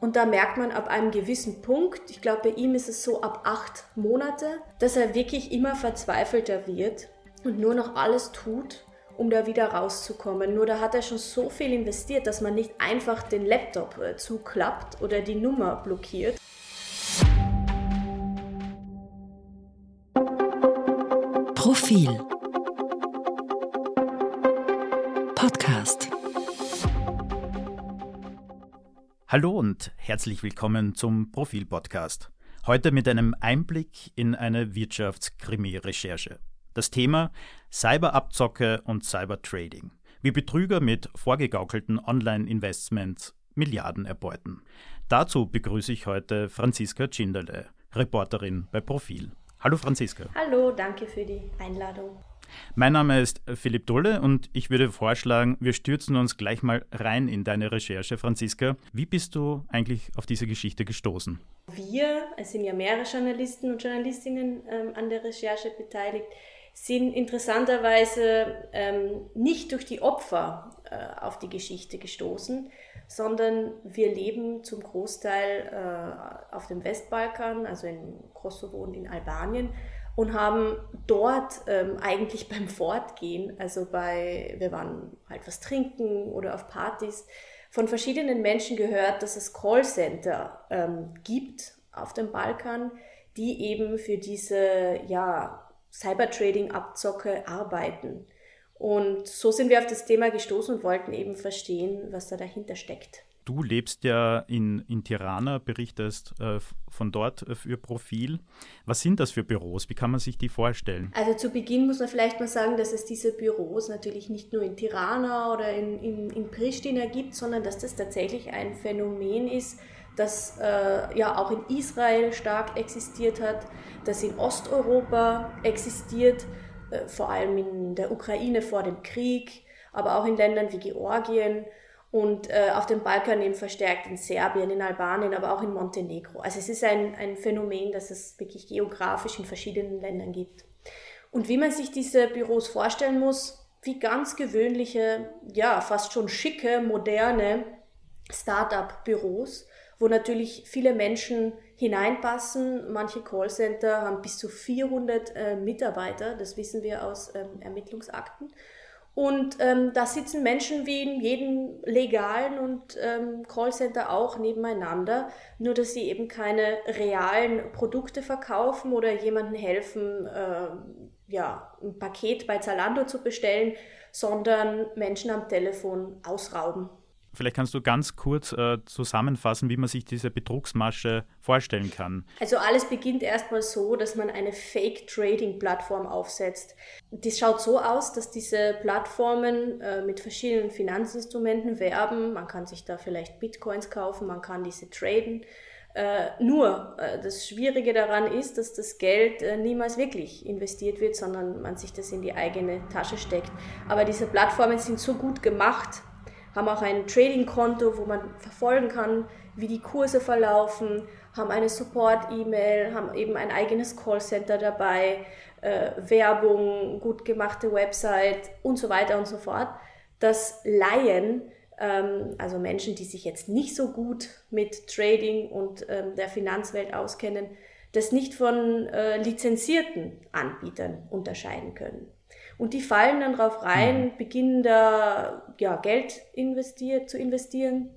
Und da merkt man ab einem gewissen Punkt, ich glaube, bei ihm ist es so ab acht Monate, dass er wirklich immer verzweifelter wird und nur noch alles tut, um da wieder rauszukommen. Nur da hat er schon so viel investiert, dass man nicht einfach den Laptop äh, zuklappt oder die Nummer blockiert. Profil Podcast Hallo und herzlich willkommen zum Profil Podcast. Heute mit einem Einblick in eine Wirtschaftskrimi-Recherche. Das Thema Cyberabzocke und Cybertrading. Wie Betrüger mit vorgegaukelten Online-Investments Milliarden erbeuten. Dazu begrüße ich heute Franziska Tschinderle, Reporterin bei Profil. Hallo Franziska. Hallo, danke für die Einladung. Mein Name ist Philipp Dulle und ich würde vorschlagen, wir stürzen uns gleich mal rein in deine Recherche, Franziska. Wie bist du eigentlich auf diese Geschichte gestoßen? Wir, es sind ja mehrere Journalisten und Journalistinnen ähm, an der Recherche beteiligt, sind interessanterweise ähm, nicht durch die Opfer äh, auf die Geschichte gestoßen, sondern wir leben zum Großteil äh, auf dem Westbalkan, also in Kosovo und in Albanien und haben dort ähm, eigentlich beim Fortgehen, also bei, wir waren halt was trinken oder auf Partys, von verschiedenen Menschen gehört, dass es Callcenter ähm, gibt auf dem Balkan, die eben für diese ja, Cybertrading-Abzocke arbeiten. Und so sind wir auf das Thema gestoßen und wollten eben verstehen, was da dahinter steckt. Du lebst ja in, in Tirana, berichtest äh, von dort äh, für Profil. Was sind das für Büros? Wie kann man sich die vorstellen? Also zu Beginn muss man vielleicht mal sagen, dass es diese Büros natürlich nicht nur in Tirana oder in, in, in Pristina gibt, sondern dass das tatsächlich ein Phänomen ist, das äh, ja auch in Israel stark existiert hat, das in Osteuropa existiert, äh, vor allem in der Ukraine vor dem Krieg, aber auch in Ländern wie Georgien und äh, auf dem Balkan eben verstärkt in Serbien, in Albanien, aber auch in Montenegro. Also es ist ein, ein Phänomen, das es wirklich geografisch in verschiedenen Ländern gibt. Und wie man sich diese Büros vorstellen muss, wie ganz gewöhnliche, ja, fast schon schicke, moderne Start-up-Büros, wo natürlich viele Menschen hineinpassen. Manche Callcenter haben bis zu 400 äh, Mitarbeiter, das wissen wir aus ähm, Ermittlungsakten. Und ähm, da sitzen Menschen wie in jedem legalen und ähm, Callcenter auch nebeneinander, nur dass sie eben keine realen Produkte verkaufen oder jemandem helfen, äh, ja, ein Paket bei Zalando zu bestellen, sondern Menschen am Telefon ausrauben. Vielleicht kannst du ganz kurz äh, zusammenfassen, wie man sich diese Betrugsmasche vorstellen kann. Also alles beginnt erstmal so, dass man eine Fake-Trading-Plattform aufsetzt. Das schaut so aus, dass diese Plattformen äh, mit verschiedenen Finanzinstrumenten werben. Man kann sich da vielleicht Bitcoins kaufen, man kann diese traden. Äh, nur äh, das Schwierige daran ist, dass das Geld äh, niemals wirklich investiert wird, sondern man sich das in die eigene Tasche steckt. Aber diese Plattformen sind so gut gemacht, haben auch ein Trading-Konto, wo man verfolgen kann, wie die Kurse verlaufen, haben eine Support-E-Mail, haben eben ein eigenes Callcenter dabei, äh, Werbung, gut gemachte Website und so weiter und so fort, dass Laien, ähm, also Menschen, die sich jetzt nicht so gut mit Trading und ähm, der Finanzwelt auskennen, das nicht von äh, lizenzierten Anbietern unterscheiden können. Und die fallen dann drauf rein, mhm. beginnen da ja, Geld investiert, zu investieren.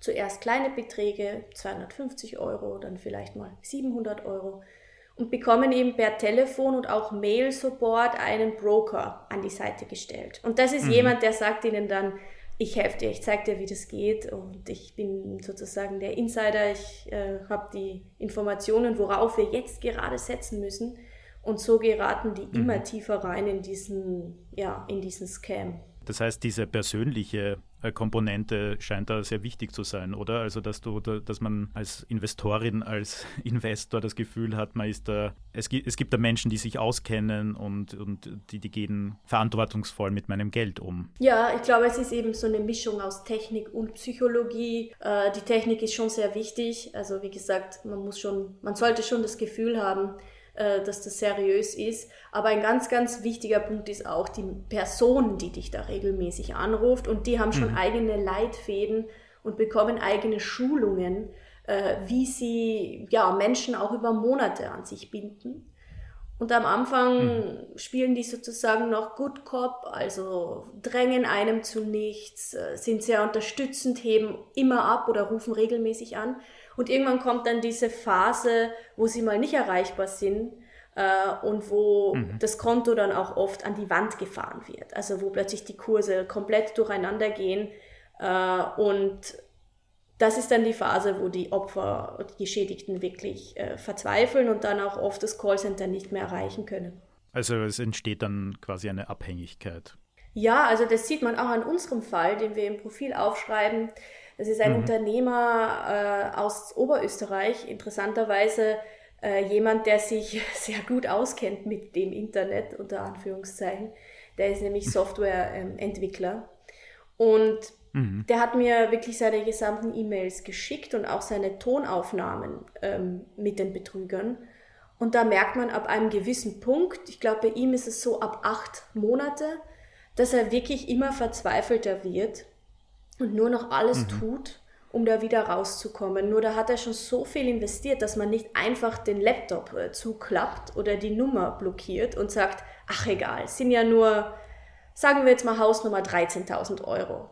Zuerst kleine Beträge, 250 Euro, dann vielleicht mal 700 Euro. Und bekommen eben per Telefon und auch Mail-Support einen Broker an die Seite gestellt. Und das ist mhm. jemand, der sagt ihnen dann, ich helfe dir, ich zeige dir, wie das geht und ich bin sozusagen der Insider, ich äh, habe die Informationen, worauf wir jetzt gerade setzen müssen. Und so geraten die mhm. immer tiefer rein in diesen, ja, in diesen Scam. Das heißt, diese persönliche äh, Komponente scheint da sehr wichtig zu sein, oder? Also, dass du, dass man als Investorin, als Investor das Gefühl hat, man ist da, es gibt, es gibt da Menschen, die sich auskennen und, und die, die gehen verantwortungsvoll mit meinem Geld um. Ja, ich glaube, es ist eben so eine Mischung aus Technik und Psychologie. Äh, die Technik ist schon sehr wichtig. Also, wie gesagt, man muss schon, man sollte schon das Gefühl haben, äh, dass das seriös ist. Aber ein ganz, ganz wichtiger Punkt ist auch die Person, die dich da regelmäßig anruft und die haben schon mhm. eigene Leitfäden und bekommen eigene Schulungen, äh, wie sie ja, Menschen auch über Monate an sich binden. Und am Anfang mhm. spielen die sozusagen noch Good Cop, also drängen einem zu nichts, äh, sind sehr unterstützend, heben immer ab oder rufen regelmäßig an. Und irgendwann kommt dann diese Phase, wo sie mal nicht erreichbar sind äh, und wo mhm. das Konto dann auch oft an die Wand gefahren wird. Also wo plötzlich die Kurse komplett durcheinander gehen äh, und das ist dann die Phase, wo die Opfer, die Geschädigten wirklich äh, verzweifeln und dann auch oft das Callcenter nicht mehr erreichen können. Also es entsteht dann quasi eine Abhängigkeit. Ja, also das sieht man auch an unserem Fall, den wir im Profil aufschreiben. Das ist ein mhm. Unternehmer äh, aus Oberösterreich, interessanterweise äh, jemand, der sich sehr gut auskennt mit dem Internet, unter Anführungszeichen. Der ist nämlich Softwareentwickler. Und Mhm. Der hat mir wirklich seine gesamten E-Mails geschickt und auch seine Tonaufnahmen ähm, mit den Betrügern. Und da merkt man ab einem gewissen Punkt, ich glaube, bei ihm ist es so ab acht Monate, dass er wirklich immer verzweifelter wird und nur noch alles mhm. tut, um da wieder rauszukommen. Nur da hat er schon so viel investiert, dass man nicht einfach den Laptop äh, zuklappt oder die Nummer blockiert und sagt, ach egal, sind ja nur, sagen wir jetzt mal Hausnummer 13.000 Euro.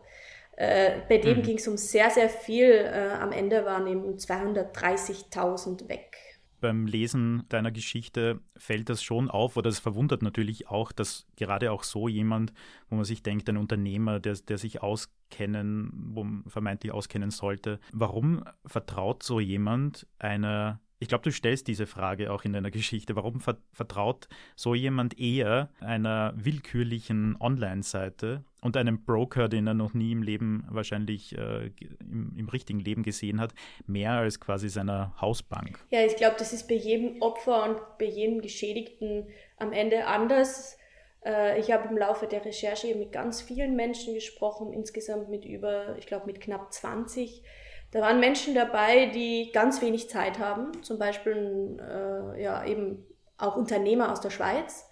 Äh, bei dem mhm. ging es um sehr, sehr viel. Äh, am Ende waren eben 230.000 weg. Beim Lesen deiner Geschichte fällt das schon auf, oder es verwundert natürlich auch, dass gerade auch so jemand, wo man sich denkt, ein Unternehmer, der, der sich auskennen, wo man vermeintlich auskennen sollte, warum vertraut so jemand einer ich glaube, du stellst diese Frage auch in deiner Geschichte. Warum vertraut so jemand eher einer willkürlichen Online-Seite und einem Broker, den er noch nie im Leben wahrscheinlich äh, im, im, richtigen Leben gesehen hat, mehr als quasi seiner Hausbank? Ja, ich glaube, das ist bei jedem Opfer und bei jedem Geschädigten am Ende anders. Äh, ich habe im Laufe der Recherche mit ganz vielen Menschen gesprochen, insgesamt mit über, ich glaube, mit knapp 20 da waren Menschen dabei, die ganz wenig Zeit haben, zum Beispiel äh, ja, eben auch Unternehmer aus der Schweiz.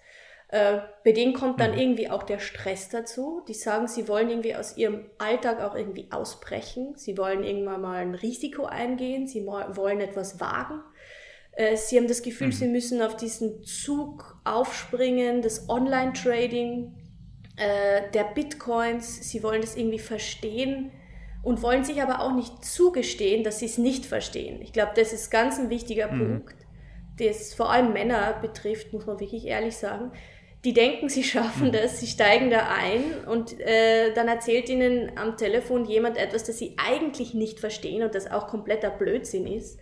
Äh, bei denen kommt dann mhm. irgendwie auch der Stress dazu. Die sagen, sie wollen irgendwie aus ihrem Alltag auch irgendwie ausbrechen. Sie wollen irgendwann mal ein Risiko eingehen. Sie wollen etwas wagen. Äh, sie haben das Gefühl, mhm. sie müssen auf diesen Zug aufspringen, das Online-Trading, äh, der Bitcoins. Sie wollen das irgendwie verstehen und wollen sich aber auch nicht zugestehen, dass sie es nicht verstehen. Ich glaube, das ist ganz ein wichtiger mhm. Punkt, das vor allem Männer betrifft, muss man wirklich ehrlich sagen. Die denken, sie schaffen mhm. das, sie steigen da ein und äh, dann erzählt ihnen am Telefon jemand etwas, das sie eigentlich nicht verstehen und das auch kompletter Blödsinn ist.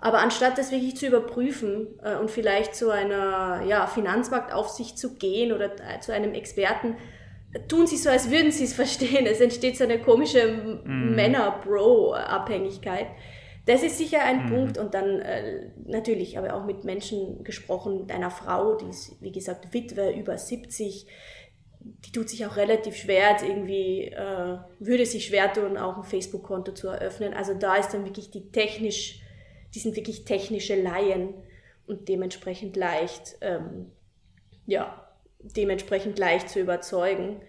Aber anstatt das wirklich zu überprüfen äh, und vielleicht zu einer ja, Finanzmarktaufsicht zu gehen oder äh, zu einem Experten, tun sie so, als würden sie es verstehen. Es entsteht so eine komische mm. Männer-Bro-Abhängigkeit. Das ist sicher ein mm. Punkt. Und dann äh, natürlich aber auch mit Menschen gesprochen, mit einer Frau, die ist, wie gesagt, Witwe über 70. Die tut sich auch relativ schwer, irgendwie, äh, würde sich schwer tun, auch ein Facebook-Konto zu eröffnen. Also da ist dann wirklich die technisch, die sind wirklich technische Laien und dementsprechend leicht, ähm, ja, dementsprechend leicht zu überzeugen.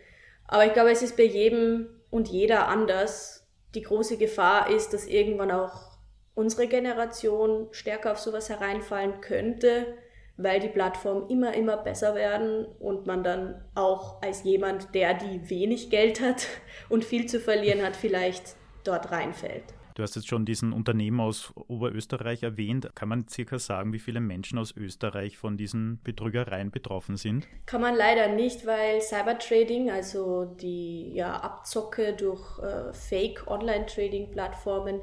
Aber ich glaube, es ist bei jedem und jeder anders. Die große Gefahr ist, dass irgendwann auch unsere Generation stärker auf sowas hereinfallen könnte, weil die Plattformen immer, immer besser werden und man dann auch als jemand, der die wenig Geld hat und viel zu verlieren hat, vielleicht dort reinfällt. Du hast jetzt schon diesen Unternehmer aus Oberösterreich erwähnt. Kann man circa sagen, wie viele Menschen aus Österreich von diesen Betrügereien betroffen sind? Kann man leider nicht, weil Cybertrading, also die ja, Abzocke durch äh, Fake-Online-Trading-Plattformen,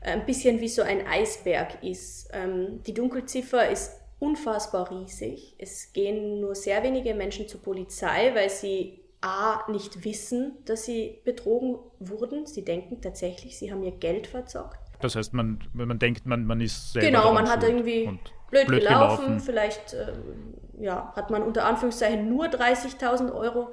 ein bisschen wie so ein Eisberg ist. Ähm, die Dunkelziffer ist unfassbar riesig. Es gehen nur sehr wenige Menschen zur Polizei, weil sie A, nicht wissen, dass sie betrogen wurden. Sie denken tatsächlich, sie haben ihr Geld verzockt. Das heißt, man, man denkt, man, man ist selber Genau, man hat irgendwie blöd, blöd, gelaufen. gelaufen. Vielleicht äh, ja, hat man unter Anführungszeichen nur 30.000 Euro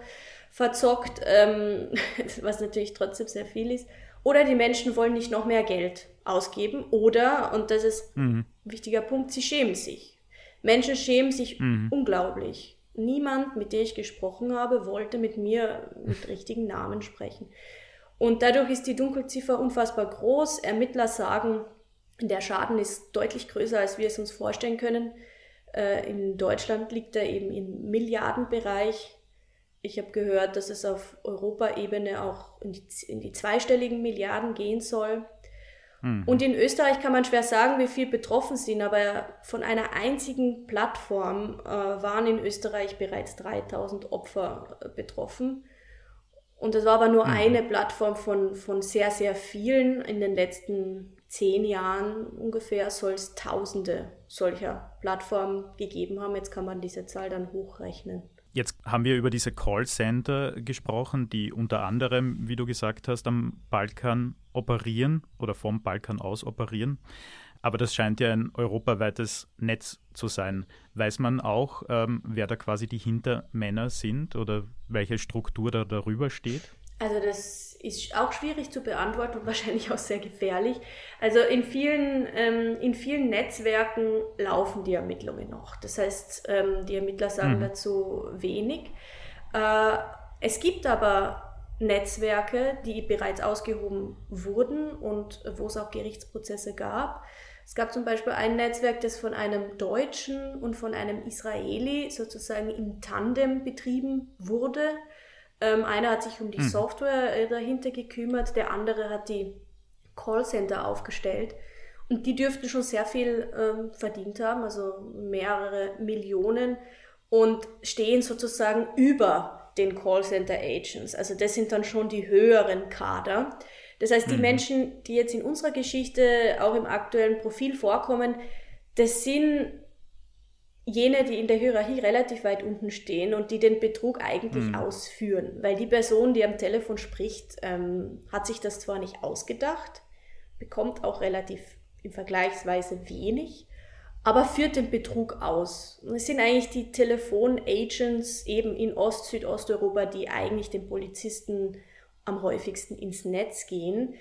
verzockt, ähm, was natürlich trotzdem sehr viel ist. Oder die Menschen wollen nicht noch mehr Geld ausgeben. Oder, und das ist mhm. ein wichtiger Punkt, sie schämen sich. Menschen schämen sich mhm. unglaublich niemand, mit dem ich gesprochen habe, wollte mit mir mit richtigen Namen sprechen. Und dadurch ist die Dunkelziffer unfassbar groß. Ermittler sagen, der Schaden ist deutlich größer, als wir es uns vorstellen können. Äh, in Deutschland liegt er eben im Milliardenbereich. Ich habe gehört, dass es auf Europaebene auch in die, in die zweistelligen Milliarden gehen soll. Mhm. Und in Österreich kann man schwer sagen, wie viel betroffen sind, aber von einer einzigen Plattform äh, waren in Österreich bereits 3000 Opfer äh, betroffen. Und das war aber nur mhm. eine Plattform von, von sehr, sehr vielen. In den letzten zehn Jahren ungefähr soll es Tausende solcher Plattformen gegeben haben. Jetzt kann man diese Zahl dann hochrechnen. Jetzt haben wir über diese Callcenter gesprochen, die unter anderem, wie du gesagt hast, am Balkan operieren oder vom Balkan aus operieren. Aber das scheint ja ein europaweites Netz zu sein. Weiß man auch, ähm, wer da quasi die Hintermänner sind oder welche Struktur da darüber steht? Also das ist auch schwierig zu beantworten und wahrscheinlich auch sehr gefährlich. Also in vielen, ähm, in vielen Netzwerken laufen die Ermittlungen noch. Das heißt, ähm, die Ermittler sagen mhm. dazu wenig. Äh, es gibt aber Netzwerke, die bereits ausgehoben wurden und wo es auch Gerichtsprozesse gab. Es gab zum Beispiel ein Netzwerk, das von einem Deutschen und von einem Israeli sozusagen im Tandem betrieben wurde. Ähm, einer hat sich um die hm. Software äh, dahinter gekümmert, der andere hat die Callcenter aufgestellt. Und die dürften schon sehr viel ähm, verdient haben, also mehrere Millionen und stehen sozusagen über den Callcenter Agents. Also das sind dann schon die höheren Kader. Das heißt, die mhm. Menschen, die jetzt in unserer Geschichte auch im aktuellen Profil vorkommen, das sind jene, die in der Hierarchie relativ weit unten stehen und die den Betrug eigentlich mhm. ausführen. Weil die Person, die am Telefon spricht, ähm, hat sich das zwar nicht ausgedacht, bekommt auch relativ im Vergleichsweise wenig, aber führt den Betrug aus. Und es sind eigentlich die Telefonagents eben in Ost-, Südosteuropa, die eigentlich den Polizisten am häufigsten ins Netz gehen.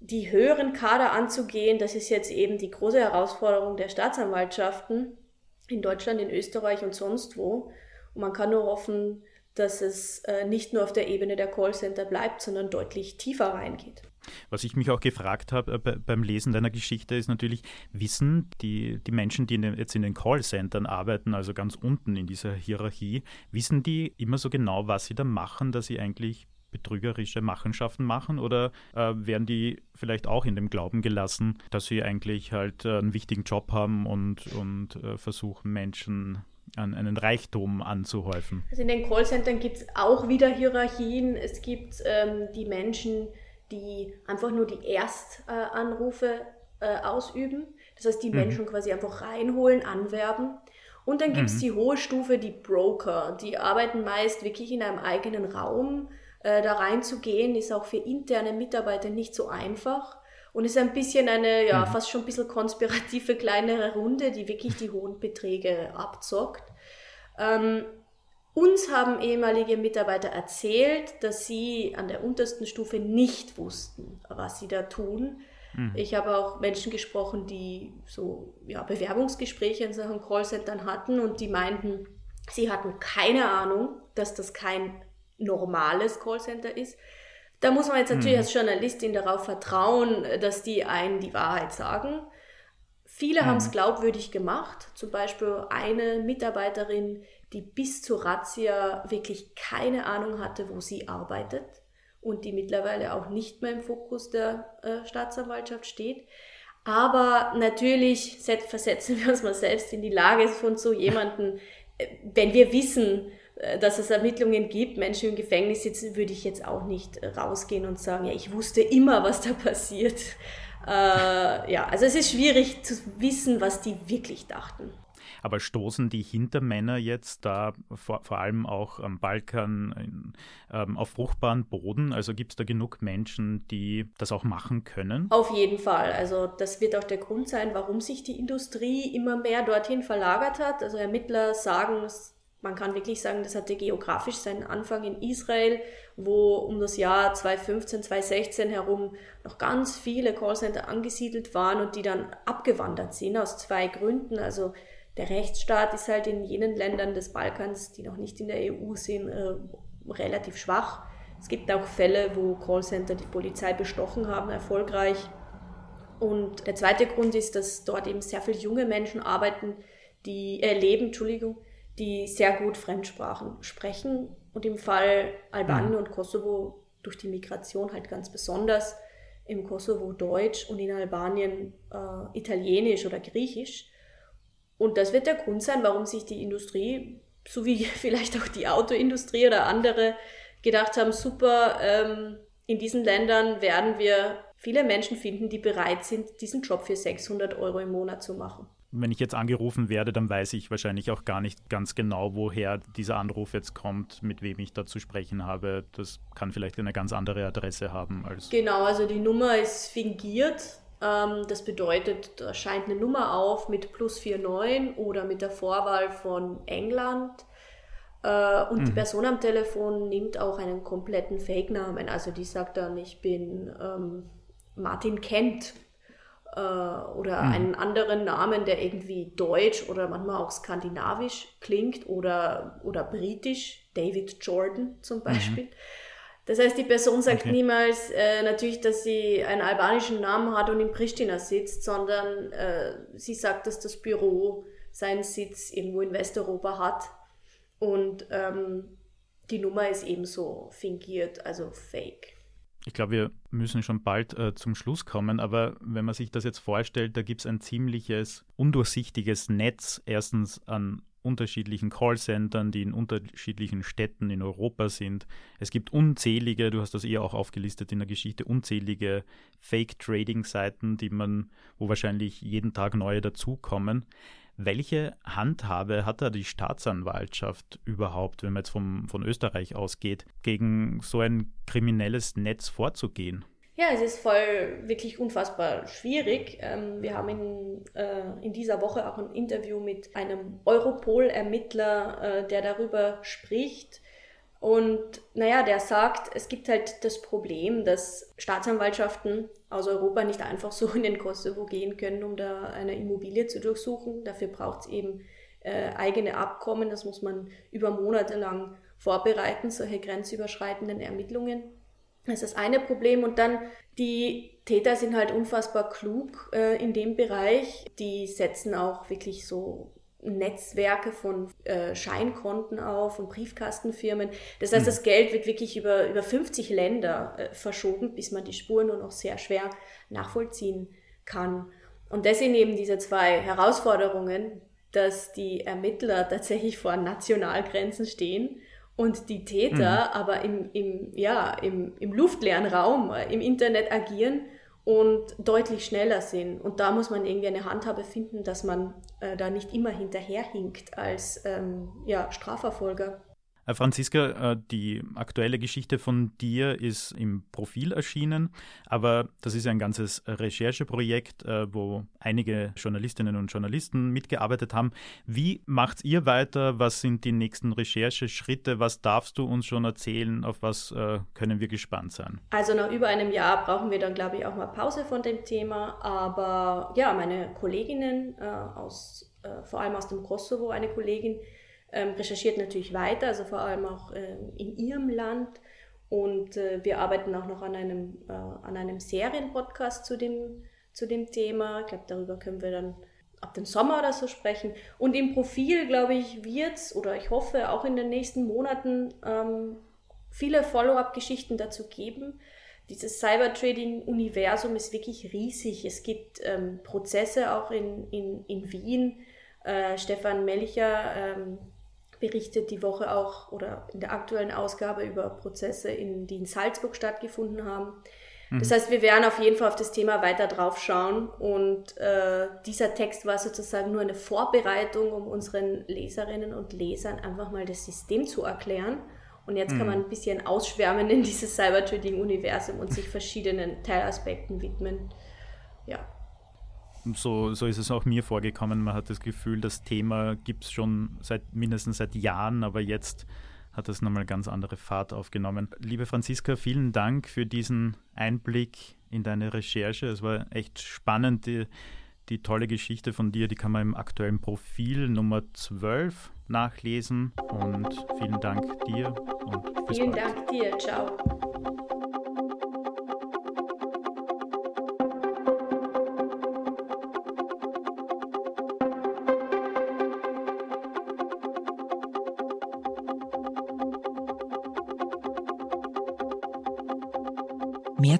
Die höheren Kader anzugehen, das ist jetzt eben die große Herausforderung der Staatsanwaltschaften in Deutschland, in Österreich und sonst wo. Und man kann nur hoffen, dass es äh, nicht nur auf der Ebene der Callcenter bleibt, sondern deutlich tiefer reingeht. Was ich mich auch gefragt habe äh, beim Lesen deiner Geschichte ist natürlich, wissen die, die Menschen, die in den, jetzt in den Callcentern arbeiten, also ganz unten in dieser Hierarchie, wissen die immer so genau, was sie da machen, dass sie eigentlich betrügerische Machenschaften machen oder äh, werden die vielleicht auch in dem Glauben gelassen, dass sie eigentlich halt äh, einen wichtigen Job haben und, und äh, versuchen, Menschen an einen Reichtum anzuhäufen? Also in den Callcentern gibt es auch wieder Hierarchien. Es gibt ähm, die Menschen, die einfach nur die Erstanrufe äh, ausüben. Das heißt, die mhm. Menschen quasi einfach reinholen, anwerben. Und dann gibt es mhm. die hohe Stufe, die Broker. Die arbeiten meist wirklich in einem eigenen Raum äh, da reinzugehen, ist auch für interne Mitarbeiter nicht so einfach. Und ist ein bisschen eine, ja, mhm. fast schon ein bisschen konspirative kleinere Runde, die wirklich die hohen Beträge abzockt. Ähm, uns haben ehemalige Mitarbeiter erzählt, dass sie an der untersten Stufe nicht wussten, was sie da tun. Mhm. Ich habe auch Menschen gesprochen, die so ja, Bewerbungsgespräche in Sachen Callcentern hatten und die meinten, sie hatten keine Ahnung, dass das kein normales Callcenter ist. Da muss man jetzt natürlich mhm. als Journalistin darauf vertrauen, dass die einen die Wahrheit sagen. Viele mhm. haben es glaubwürdig gemacht. Zum Beispiel eine Mitarbeiterin, die bis zur Razzia wirklich keine Ahnung hatte, wo sie arbeitet und die mittlerweile auch nicht mehr im Fokus der äh, Staatsanwaltschaft steht. Aber natürlich versetzen wir uns mal selbst in die Lage von so jemanden, äh, wenn wir wissen, dass es Ermittlungen gibt, Menschen im Gefängnis sitzen, würde ich jetzt auch nicht äh, rausgehen und sagen, ja, ich wusste immer, was da passiert. Äh, ja, also es ist schwierig zu wissen, was die wirklich dachten. Aber stoßen die Hintermänner jetzt da vor, vor allem auch am Balkan ähm, auf fruchtbaren Boden? Also gibt es da genug Menschen, die das auch machen können? Auf jeden Fall. Also das wird auch der Grund sein, warum sich die Industrie immer mehr dorthin verlagert hat. Also Ermittler sagen, es man kann wirklich sagen, das hatte geografisch seinen Anfang in Israel, wo um das Jahr 2015, 2016 herum noch ganz viele Callcenter angesiedelt waren und die dann abgewandert sind aus zwei Gründen. Also der Rechtsstaat ist halt in jenen Ländern des Balkans, die noch nicht in der EU sind, äh, relativ schwach. Es gibt auch Fälle, wo Callcenter die Polizei bestochen haben, erfolgreich. Und der zweite Grund ist, dass dort eben sehr viele junge Menschen arbeiten, die äh, Entschuldigung, die sehr gut Fremdsprachen sprechen und im Fall Albanien mhm. und Kosovo durch die Migration halt ganz besonders im Kosovo Deutsch und in Albanien äh, Italienisch oder Griechisch. Und das wird der Grund sein, warum sich die Industrie, so wie vielleicht auch die Autoindustrie oder andere, gedacht haben, super, ähm, in diesen Ländern werden wir viele Menschen finden, die bereit sind, diesen Job für 600 Euro im Monat zu machen wenn ich jetzt angerufen werde, dann weiß ich wahrscheinlich auch gar nicht ganz genau, woher dieser Anruf jetzt kommt, mit wem ich da zu sprechen habe. Das kann vielleicht eine ganz andere Adresse haben als. Genau, also die Nummer ist fingiert. Ähm, das bedeutet, da scheint eine Nummer auf mit plus 49 oder mit der Vorwahl von England. Äh, und mhm. die Person am Telefon nimmt auch einen kompletten Fake-Namen. Also die sagt dann, ich bin ähm, Martin Kent äh, oder mhm. einen anderen Namen, der irgendwie deutsch oder manchmal auch skandinavisch klingt oder, oder britisch, David Jordan zum mhm. Beispiel. Mhm. Das heißt, die Person sagt okay. niemals äh, natürlich, dass sie einen albanischen Namen hat und in Pristina sitzt, sondern äh, sie sagt, dass das Büro seinen Sitz irgendwo in Westeuropa hat. Und ähm, die Nummer ist ebenso fingiert, also fake. Ich glaube, wir müssen schon bald äh, zum Schluss kommen, aber wenn man sich das jetzt vorstellt, da gibt es ein ziemliches undurchsichtiges Netz, erstens an unterschiedlichen Callcentern, die in unterschiedlichen Städten in Europa sind. Es gibt unzählige, du hast das eher auch aufgelistet in der Geschichte, unzählige Fake-Trading-Seiten, die man, wo wahrscheinlich jeden Tag neue dazukommen. Welche Handhabe hat da die Staatsanwaltschaft überhaupt, wenn man jetzt vom, von Österreich ausgeht, gegen so ein kriminelles Netz vorzugehen? Ja, es ist voll wirklich unfassbar schwierig. Ähm, wir haben in, äh, in dieser Woche auch ein Interview mit einem Europol-Ermittler, äh, der darüber spricht, und naja, der sagt, es gibt halt das Problem, dass Staatsanwaltschaften aus Europa nicht einfach so in den Kosovo gehen können, um da eine Immobilie zu durchsuchen. Dafür braucht es eben äh, eigene Abkommen. Das muss man über Monate lang vorbereiten, solche grenzüberschreitenden Ermittlungen. Das ist das eine Problem. Und dann die Täter sind halt unfassbar klug äh, in dem Bereich. Die setzen auch wirklich so Netzwerke von äh, Scheinkonten auf und Briefkastenfirmen. Das heißt, mhm. das Geld wird wirklich über, über 50 Länder äh, verschoben, bis man die Spuren nur noch sehr schwer nachvollziehen kann. Und das sind eben diese zwei Herausforderungen, dass die Ermittler tatsächlich vor Nationalgrenzen stehen und die Täter mhm. aber im, im, ja, im, im luftleeren Raum, äh, im Internet agieren und deutlich schneller sind. Und da muss man irgendwie eine Handhabe finden, dass man äh, da nicht immer hinterherhinkt als ähm, ja, Strafverfolger. Äh, Franziska, äh, die aktuelle Geschichte von dir ist im Profil erschienen, aber das ist ein ganzes Rechercheprojekt, äh, wo einige Journalistinnen und Journalisten mitgearbeitet haben. Wie macht ihr weiter? Was sind die nächsten Rechercheschritte? Was darfst du uns schon erzählen? Auf was können wir gespannt sein? Also nach über einem Jahr brauchen wir dann, glaube ich, auch mal Pause von dem Thema. Aber ja, meine Kolleginnen aus, vor allem aus dem Kosovo, eine Kollegin, ähm, recherchiert natürlich weiter, also vor allem auch ähm, in ihrem Land. Und äh, wir arbeiten auch noch an einem, äh, an einem Serienpodcast zu dem, zu dem Thema. Ich glaube, darüber können wir dann ab dem Sommer oder so sprechen. Und im Profil, glaube ich, wird es, oder ich hoffe, auch in den nächsten Monaten ähm, viele Follow-up-Geschichten dazu geben. Dieses Cybertrading-Universum ist wirklich riesig. Es gibt ähm, Prozesse auch in, in, in Wien. Äh, Stefan Melcher, ähm, berichtet die Woche auch oder in der aktuellen Ausgabe über Prozesse, in, die in Salzburg stattgefunden haben. Das mhm. heißt, wir werden auf jeden Fall auf das Thema weiter drauf schauen und äh, dieser Text war sozusagen nur eine Vorbereitung, um unseren Leserinnen und Lesern einfach mal das System zu erklären. Und jetzt kann mhm. man ein bisschen ausschwärmen in dieses Cybertrading-Universum und sich verschiedenen Teilaspekten widmen. Ja so, so ist es auch mir vorgekommen. Man hat das Gefühl, das Thema gibt es schon seit mindestens seit Jahren, aber jetzt hat es nochmal ganz andere Fahrt aufgenommen. Liebe Franziska, vielen Dank für diesen Einblick in deine Recherche. Es war echt spannend. Die, die tolle Geschichte von dir, die kann man im aktuellen Profil Nummer 12 nachlesen. Und vielen Dank dir und bis Vielen bald. Dank dir. Ciao.